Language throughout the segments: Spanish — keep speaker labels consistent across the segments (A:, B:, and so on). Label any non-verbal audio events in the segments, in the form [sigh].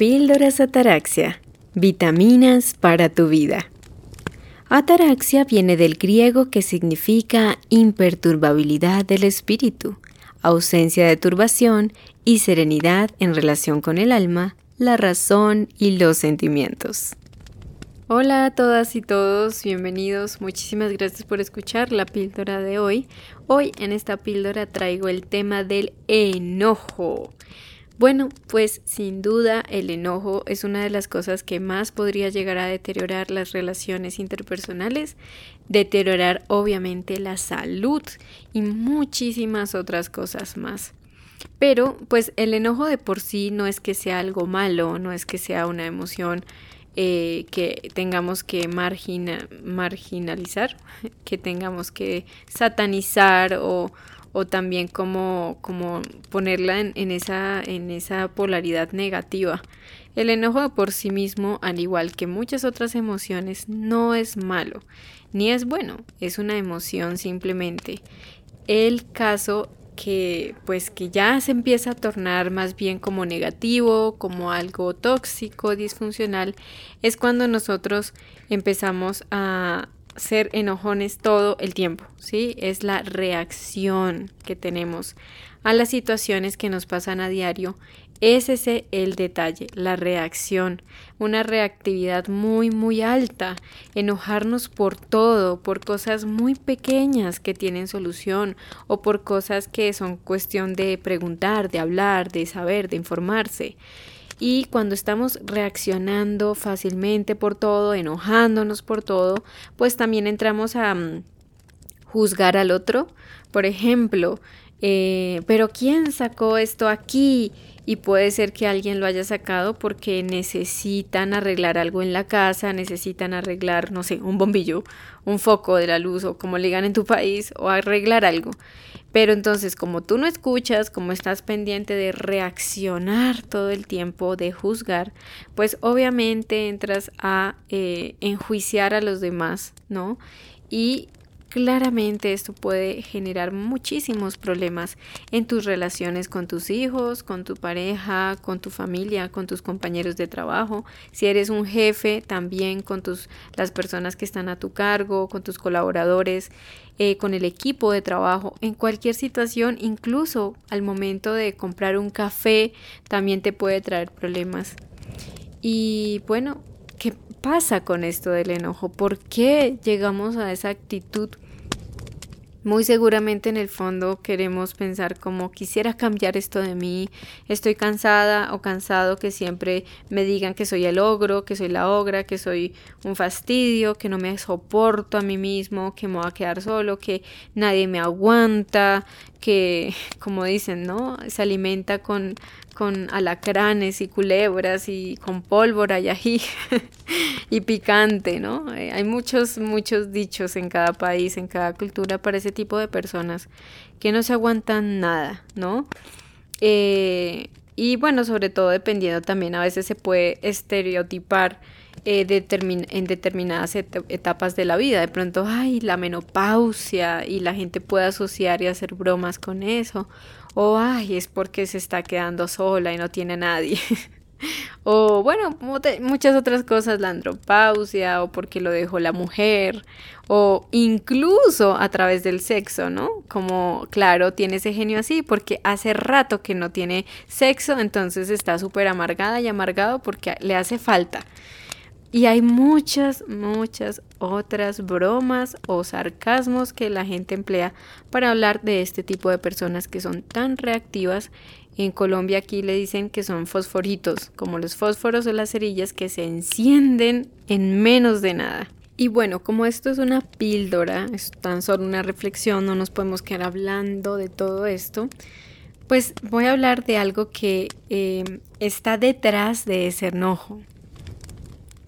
A: Píldoras Ataraxia. Vitaminas para tu vida. Ataraxia viene del griego que significa imperturbabilidad del espíritu, ausencia de turbación y serenidad en relación con el alma, la razón y los sentimientos. Hola a todas y todos, bienvenidos. Muchísimas gracias por escuchar la píldora de hoy. Hoy en esta píldora traigo el tema del enojo. Bueno, pues sin duda el enojo es una de las cosas que más podría llegar a deteriorar las relaciones interpersonales, deteriorar obviamente la salud y muchísimas otras cosas más. Pero pues el enojo de por sí no es que sea algo malo, no es que sea una emoción eh, que tengamos que marginalizar, [laughs] que tengamos que satanizar o, o también como, como ponerla en, esa, en esa polaridad negativa. El enojo por sí mismo, al igual que muchas otras emociones, no es malo, ni es bueno, es una emoción simplemente. El caso que pues que ya se empieza a tornar más bien como negativo, como algo tóxico, disfuncional, es cuando nosotros empezamos a, ser enojones todo el tiempo, ¿sí? Es la reacción que tenemos a las situaciones que nos pasan a diario. Es ese el detalle, la reacción, una reactividad muy, muy alta, enojarnos por todo, por cosas muy pequeñas que tienen solución o por cosas que son cuestión de preguntar, de hablar, de saber, de informarse. Y cuando estamos reaccionando fácilmente por todo, enojándonos por todo, pues también entramos a mm, juzgar al otro. Por ejemplo, eh, pero ¿quién sacó esto aquí? Y puede ser que alguien lo haya sacado porque necesitan arreglar algo en la casa, necesitan arreglar, no sé, un bombillo, un foco de la luz o como le digan en tu país o arreglar algo. Pero entonces, como tú no escuchas, como estás pendiente de reaccionar todo el tiempo, de juzgar, pues obviamente entras a eh, enjuiciar a los demás, ¿no? Y Claramente esto puede generar muchísimos problemas en tus relaciones con tus hijos, con tu pareja, con tu familia, con tus compañeros de trabajo. Si eres un jefe, también con tus, las personas que están a tu cargo, con tus colaboradores, eh, con el equipo de trabajo. En cualquier situación, incluso al momento de comprar un café, también te puede traer problemas. Y bueno, ¿Qué pasa con esto del enojo? ¿Por qué llegamos a esa actitud? Muy seguramente en el fondo queremos pensar como quisiera cambiar esto de mí, estoy cansada o cansado que siempre me digan que soy el ogro, que soy la ogra, que soy un fastidio, que no me soporto a mí mismo, que me voy a quedar solo, que nadie me aguanta, que como dicen, ¿no? Se alimenta con con alacranes y culebras y con pólvora y ají [laughs] y picante, ¿no? Eh, hay muchos, muchos dichos en cada país, en cada cultura para ese tipo de personas que no se aguantan nada, ¿no? Eh, y bueno, sobre todo dependiendo también, a veces se puede estereotipar eh, en determinadas etapas de la vida. De pronto, ay, la menopausia y la gente puede asociar y hacer bromas con eso o ay, es porque se está quedando sola y no tiene nadie. [laughs] o bueno, muchas otras cosas, la andropausia, o porque lo dejó la mujer, o incluso a través del sexo, ¿no? Como, claro, tiene ese genio así porque hace rato que no tiene sexo, entonces está súper amargada y amargado porque le hace falta. Y hay muchas, muchas otras bromas o sarcasmos que la gente emplea para hablar de este tipo de personas que son tan reactivas. En Colombia aquí le dicen que son fosforitos, como los fósforos o las cerillas que se encienden en menos de nada. Y bueno, como esto es una píldora, es tan solo una reflexión, no nos podemos quedar hablando de todo esto, pues voy a hablar de algo que eh, está detrás de ese enojo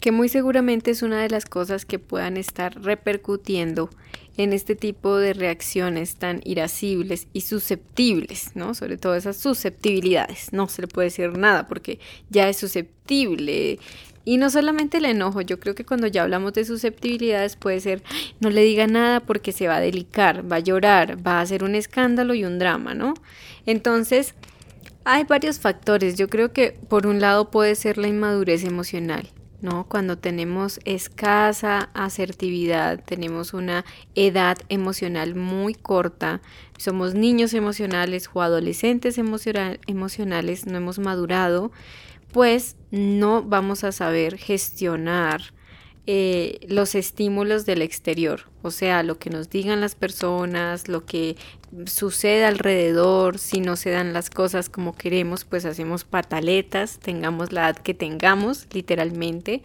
A: que muy seguramente es una de las cosas que puedan estar repercutiendo en este tipo de reacciones tan irascibles y susceptibles, ¿no? Sobre todo esas susceptibilidades. No se le puede decir nada porque ya es susceptible. Y no solamente el enojo, yo creo que cuando ya hablamos de susceptibilidades puede ser, no le diga nada porque se va a delicar, va a llorar, va a hacer un escándalo y un drama, ¿no? Entonces, Hay varios factores. Yo creo que por un lado puede ser la inmadurez emocional. ¿No? Cuando tenemos escasa asertividad, tenemos una edad emocional muy corta, somos niños emocionales o adolescentes emocionales, no hemos madurado, pues no vamos a saber gestionar eh, los estímulos del exterior, o sea, lo que nos digan las personas, lo que sucede alrededor, si no se dan las cosas como queremos, pues hacemos pataletas, tengamos la edad que tengamos, literalmente.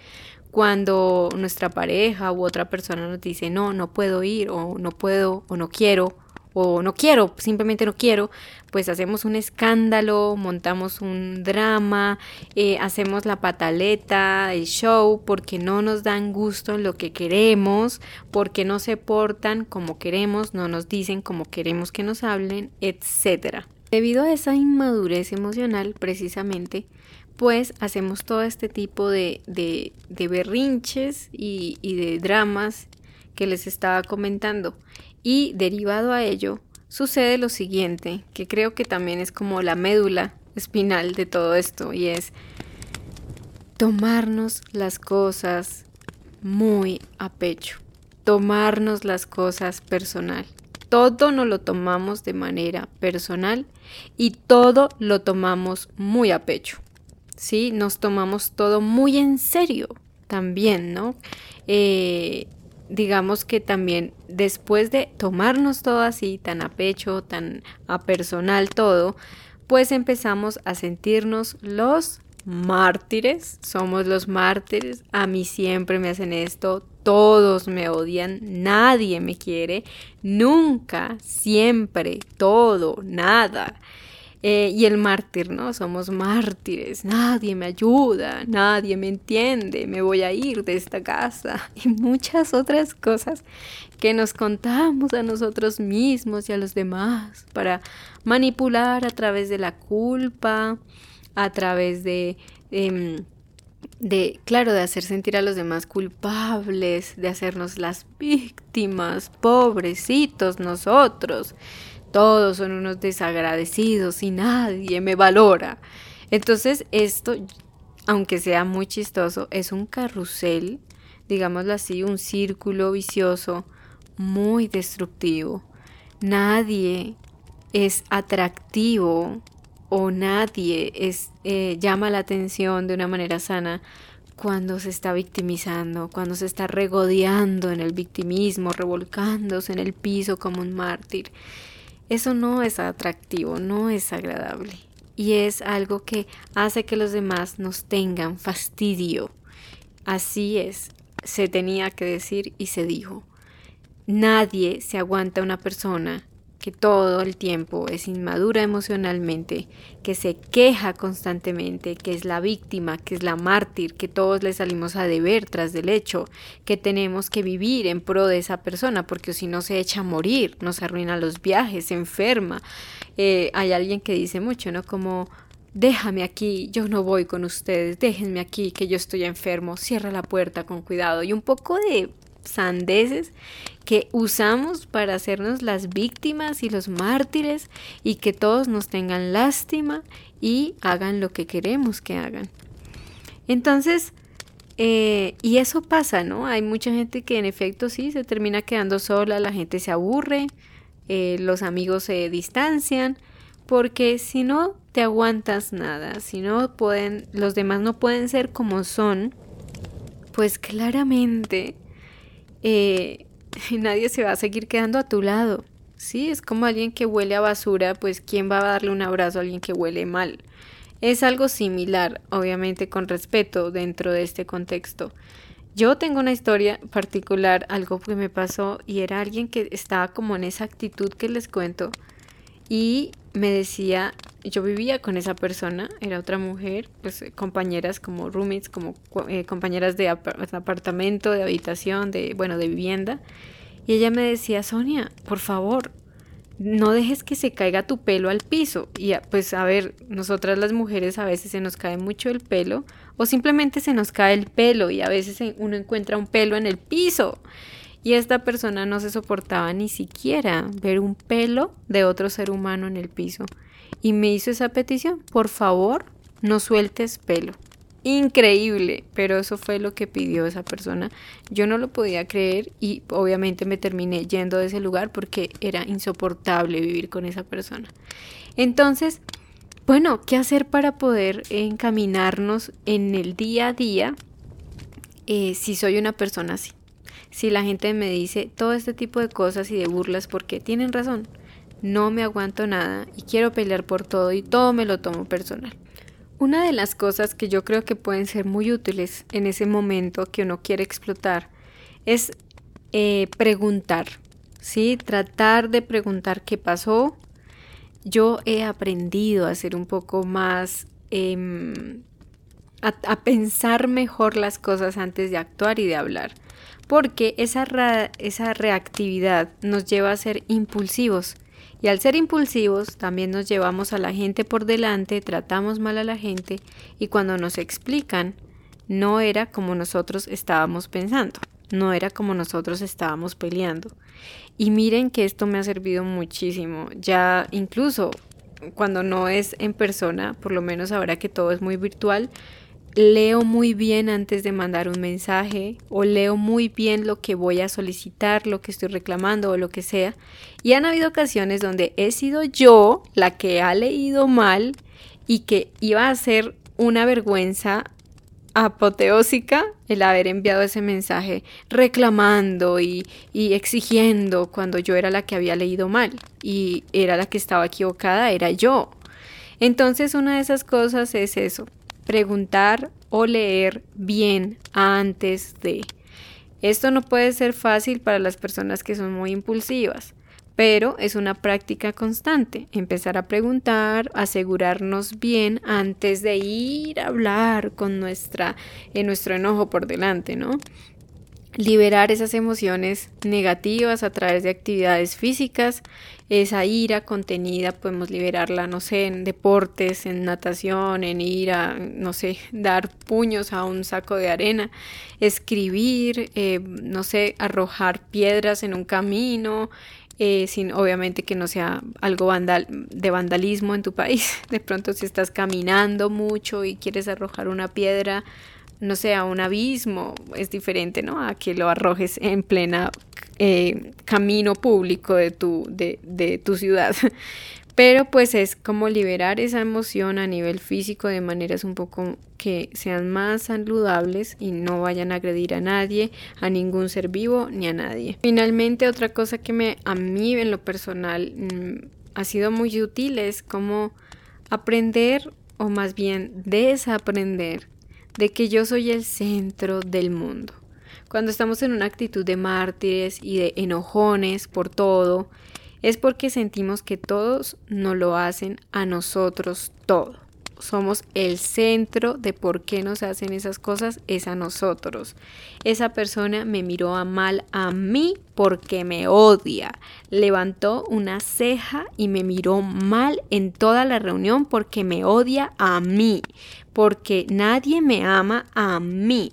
A: Cuando nuestra pareja u otra persona nos dice, no, no puedo ir, o no puedo, o no quiero, o no quiero, simplemente no quiero, pues hacemos un escándalo, montamos un drama, eh, hacemos la pataleta, el show, porque no nos dan gusto en lo que queremos, porque no se portan como queremos, no nos dicen como queremos que nos hablen, etc. Debido a esa inmadurez emocional, precisamente, pues hacemos todo este tipo de, de, berrinches y, y de dramas que les estaba comentando. Y derivado a ello, sucede lo siguiente, que creo que también es como la médula espinal de todo esto, y es tomarnos las cosas muy a pecho, tomarnos las cosas personal. Todo nos lo tomamos de manera personal y todo lo tomamos muy a pecho. ¿Sí? Nos tomamos todo muy en serio también, ¿no? Eh, digamos que también después de tomarnos todo así, tan a pecho, tan a personal todo, pues empezamos a sentirnos los mártires, somos los mártires, a mí siempre me hacen esto, todos me odian, nadie me quiere, nunca, siempre, todo, nada. Eh, y el mártir, ¿no? Somos mártires, nadie me ayuda, nadie me entiende, me voy a ir de esta casa [laughs] y muchas otras cosas que nos contamos a nosotros mismos y a los demás para manipular a través de la culpa, a través de... Em, de, claro, de hacer sentir a los demás culpables, de hacernos las víctimas, pobrecitos nosotros todos son unos desagradecidos y nadie me valora. Entonces esto, aunque sea muy chistoso, es un carrusel, digámoslo así, un círculo vicioso muy destructivo. Nadie es atractivo o nadie es, eh, llama la atención de una manera sana cuando se está victimizando, cuando se está regodeando en el victimismo, revolcándose en el piso como un mártir. Eso no es atractivo, no es agradable. Y es algo que hace que los demás nos tengan fastidio. Así es, se tenía que decir y se dijo. Nadie se aguanta una persona que todo el tiempo es inmadura emocionalmente, que se queja constantemente, que es la víctima, que es la mártir, que todos le salimos a deber tras del hecho, que tenemos que vivir en pro de esa persona, porque si no se echa a morir, nos arruina los viajes, se enferma. Eh, hay alguien que dice mucho, ¿no? Como déjame aquí, yo no voy con ustedes, déjenme aquí, que yo estoy enfermo, cierra la puerta con cuidado. Y un poco de sandeces que usamos para hacernos las víctimas y los mártires y que todos nos tengan lástima y hagan lo que queremos que hagan. Entonces, eh, y eso pasa, ¿no? Hay mucha gente que en efecto sí se termina quedando sola, la gente se aburre, eh, los amigos se distancian, porque si no te aguantas nada, si no pueden, los demás no pueden ser como son, pues claramente eh, [laughs] nadie se va a seguir quedando a tu lado. Sí, es como alguien que huele a basura, pues ¿quién va a darle un abrazo a alguien que huele mal? Es algo similar, obviamente con respeto dentro de este contexto. Yo tengo una historia particular, algo que me pasó y era alguien que estaba como en esa actitud que les cuento y me decía, yo vivía con esa persona, era otra mujer, pues eh, compañeras como roommates, como eh, compañeras de apartamento, de habitación, de, bueno, de vivienda. Y ella me decía, Sonia, por favor, no dejes que se caiga tu pelo al piso. Y pues a ver, nosotras las mujeres a veces se nos cae mucho el pelo o simplemente se nos cae el pelo y a veces uno encuentra un pelo en el piso. Y esta persona no se soportaba ni siquiera ver un pelo de otro ser humano en el piso. Y me hizo esa petición, por favor, no sueltes pelo. Increíble, pero eso fue lo que pidió esa persona. Yo no lo podía creer y obviamente me terminé yendo de ese lugar porque era insoportable vivir con esa persona. Entonces, bueno, ¿qué hacer para poder encaminarnos en el día a día eh, si soy una persona así? Si la gente me dice todo este tipo de cosas y de burlas porque tienen razón, no me aguanto nada y quiero pelear por todo y todo me lo tomo personal. Una de las cosas que yo creo que pueden ser muy útiles en ese momento que uno quiere explotar es eh, preguntar, ¿sí? Tratar de preguntar qué pasó. Yo he aprendido a ser un poco más, em, a, pensar mejor las cosas antes de actuar y de hablar, porque esa, reactividad nos lleva a ser impulsivos y al ser impulsivos también nos llevamos a la gente por delante, tratamos mal a la gente y cuando nos explican no era como nosotros estábamos pensando, no era como nosotros estábamos peleando. Y miren que esto me ha servido muchísimo, ya incluso cuando no es en persona, por lo menos ahora que todo es muy virtual, leo muy bien antes de mandar un mensaje o leo muy bien lo que voy a solicitar, lo que estoy reclamando o lo que sea. Y han habido ocasiones donde he sido yo la que ha leído mal y que iba a ser una vergüenza apoteósica el haber enviado ese mensaje reclamando y, y, exigiendo cuando yo era la que había leído mal y era la que estaba equivocada, era yo. Entonces una de esas cosas es eso, preguntar o leer bien antes de. Esto no puede ser fácil para las personas que son muy impulsivas, pero es una práctica constante. Empezar a preguntar, asegurarnos bien antes de ir a hablar con nuestra, en nuestro enojo por delante, ¿no? Liberar esas emociones negativas a través de actividades físicas. Esa ira contenida podemos liberarla, no sé, en deportes, en natación, en ir a, no sé, [laughs] dar puños a un saco de arena, escribir, eh, no sé, arrojar piedras en un camino, eh, sin obviamente que no sea algo vandal, de vandalismo en tu país. [laughs] De pronto si estás caminando mucho y quieres arrojar una piedra no sé, a un abismo, es diferente, ¿no? A que lo arrojes en plena eh, camino público de tu, de, de tu ciudad. [laughs] Pero pues es como liberar esa emoción a nivel físico de maneras un poco que sean más saludables y no vayan a agredir a nadie, a ningún ser vivo ni a nadie. Finalmente, otra cosa que me a mí en lo personal mm, ha sido muy útil es como aprender o más bien desaprender de que yo soy el centro del mundo. Cuando estamos en una actitud de mártires y de enojones por todo, es porque sentimos que todos nos lo hacen a nosotros todo somos el centro de por qué nos hacen esas cosas, es a nosotros. Esa persona me miró mal a mí porque me odia. Levantó una ceja y me miró mal en toda la reunión porque me odia a mí, porque nadie me ama a mí.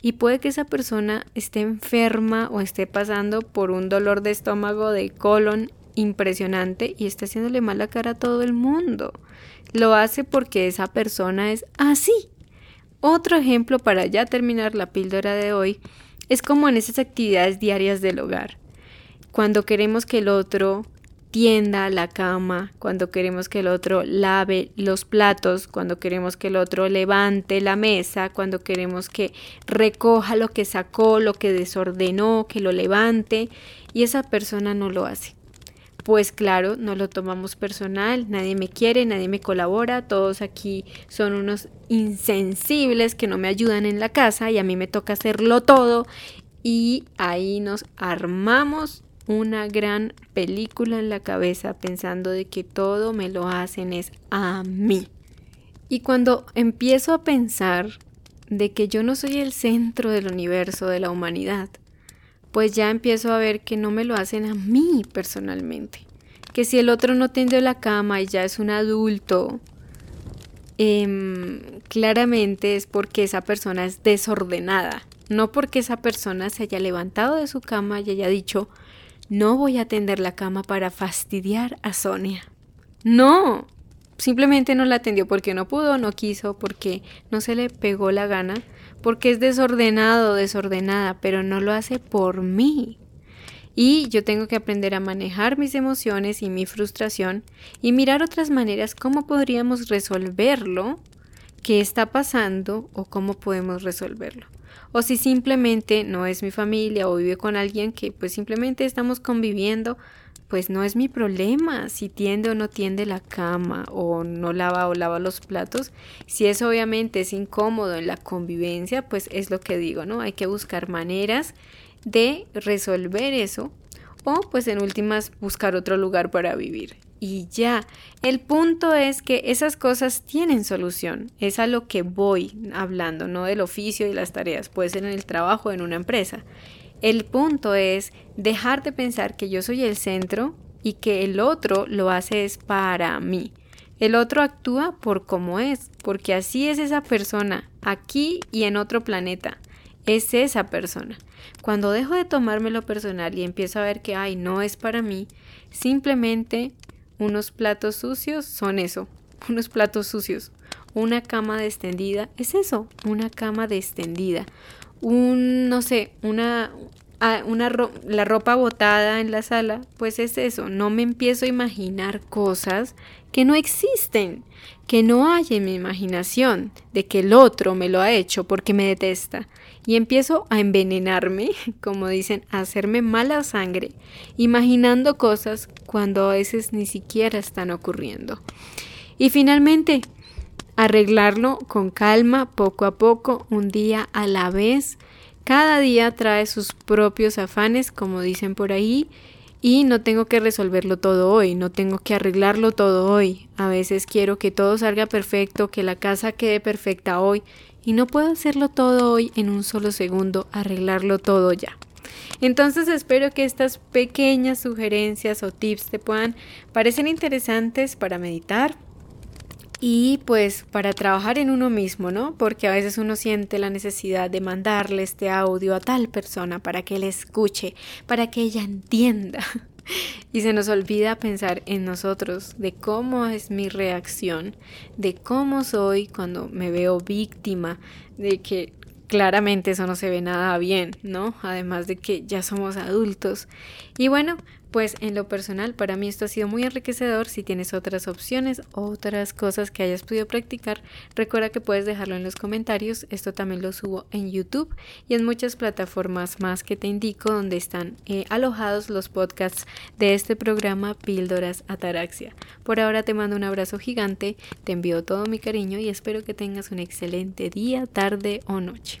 A: Y puede que esa persona esté enferma o esté pasando por un dolor de estómago, de colon impresionante y esté haciéndole mala cara a todo el mundo. Lo hace porque esa persona es así. Otro ejemplo para ya terminar la píldora de hoy es como en esas actividades diarias del hogar. Cuando queremos que el otro tienda la cama, cuando queremos que el otro lave los platos, cuando queremos que el otro levante la mesa, cuando queremos que recoja lo que sacó, lo que desordenó, que lo levante, y esa persona no lo hace. Pues claro, no lo tomamos personal, nadie me quiere, nadie me colabora, todos aquí son unos insensibles que no me ayudan en la casa y a mí me toca hacerlo todo y ahí nos armamos una gran película en la cabeza pensando de que todo me lo hacen es a mí. Y cuando empiezo a pensar de que yo no soy el centro del universo, de la humanidad, pues ya empiezo a ver que no me lo hacen a mí personalmente. Que si el otro no tiende la cama y ya es un adulto, em, claramente es porque esa persona es desordenada No porque esa persona se haya levantado de su cama y haya dicho, no voy a tender la cama para fastidiar a Sonia. No, simplemente no la atendió porque no pudo, no quiso, porque no se le pegó la gana, porque es desordenado, desordenada, pero no lo hace por mí. Y yo tengo que aprender a manejar mis emociones y mi frustración y mirar otras maneras cómo podríamos resolverlo, qué está pasando o cómo podemos resolverlo. O si simplemente no es mi familia o vive con alguien que pues simplemente estamos conviviendo, pues no es mi problema si tiende o no tiende la cama o no lava o lava los platos. Si eso obviamente es incómodo en la convivencia, pues es lo que digo, ¿no? Hay que buscar maneras de resolver eso o pues en últimas buscar otro lugar para vivir. Y ya, el punto es que esas cosas tienen solución. Es a lo que voy hablando, no del oficio y las tareas. Puede ser en el trabajo, en una empresa. El punto es dejar de pensar que yo soy el centro y que el otro lo hace es para mí. El otro actúa por cómo es, porque así es esa persona, aquí y en otro planeta. Es esa persona. Cuando dejo de tomármelo personal y empiezo a ver que, ay, no es para mí, simplemente unos platos sucios son eso, unos platos sucios. Una cama extendida es eso, una cama extendida un, no sé, una, una la ropa botada en la sala, pues es eso, no me empiezo a imaginar cosas que no existen, que no hay en mi imaginación, de que el otro me lo ha hecho porque me detesta. Y empiezo a envenenarme, [laughs] como dicen, a hacerme mala sangre, imaginando cosas cuando a veces ni siquiera están ocurriendo. Y finalmente, arreglarlo con calma, poco a poco, un día a la vez. Cada día trae sus propios afanes, como dicen por ahí, y no tengo que resolverlo todo hoy, no tengo que arreglarlo todo hoy. A veces quiero que todo salga perfecto, que la casa quede perfecta hoy, y no puedo hacerlo todo hoy en un solo segundo, arreglarlo todo ya. Entonces espero que estas pequeñas sugerencias o tips te puedan parecer interesantes para meditar, y pues para trabajar en uno mismo, ¿no? Porque a veces uno siente la necesidad de mandarle este audio a tal persona para que le escuche, para que ella entienda. [laughs] Y se nos olvida pensar en nosotros, de cómo es mi reacción, de cómo soy cuando me veo víctima, de que claramente eso no se ve nada bien, ¿no? Además de que ya somos adultos. Y bueno, pues en lo personal, para mí esto ha sido muy enriquecedor. Si tienes otras opciones, otras cosas que hayas podido practicar, recuerda que puedes dejarlo en los comentarios. Esto también lo subo en YouTube y en muchas plataformas más que te indico donde están eh, alojados los podcasts de este programa Píldoras Ataraxia. Por ahora te mando un abrazo gigante, te envío todo mi cariño y espero que tengas un excelente día, tarde o noche.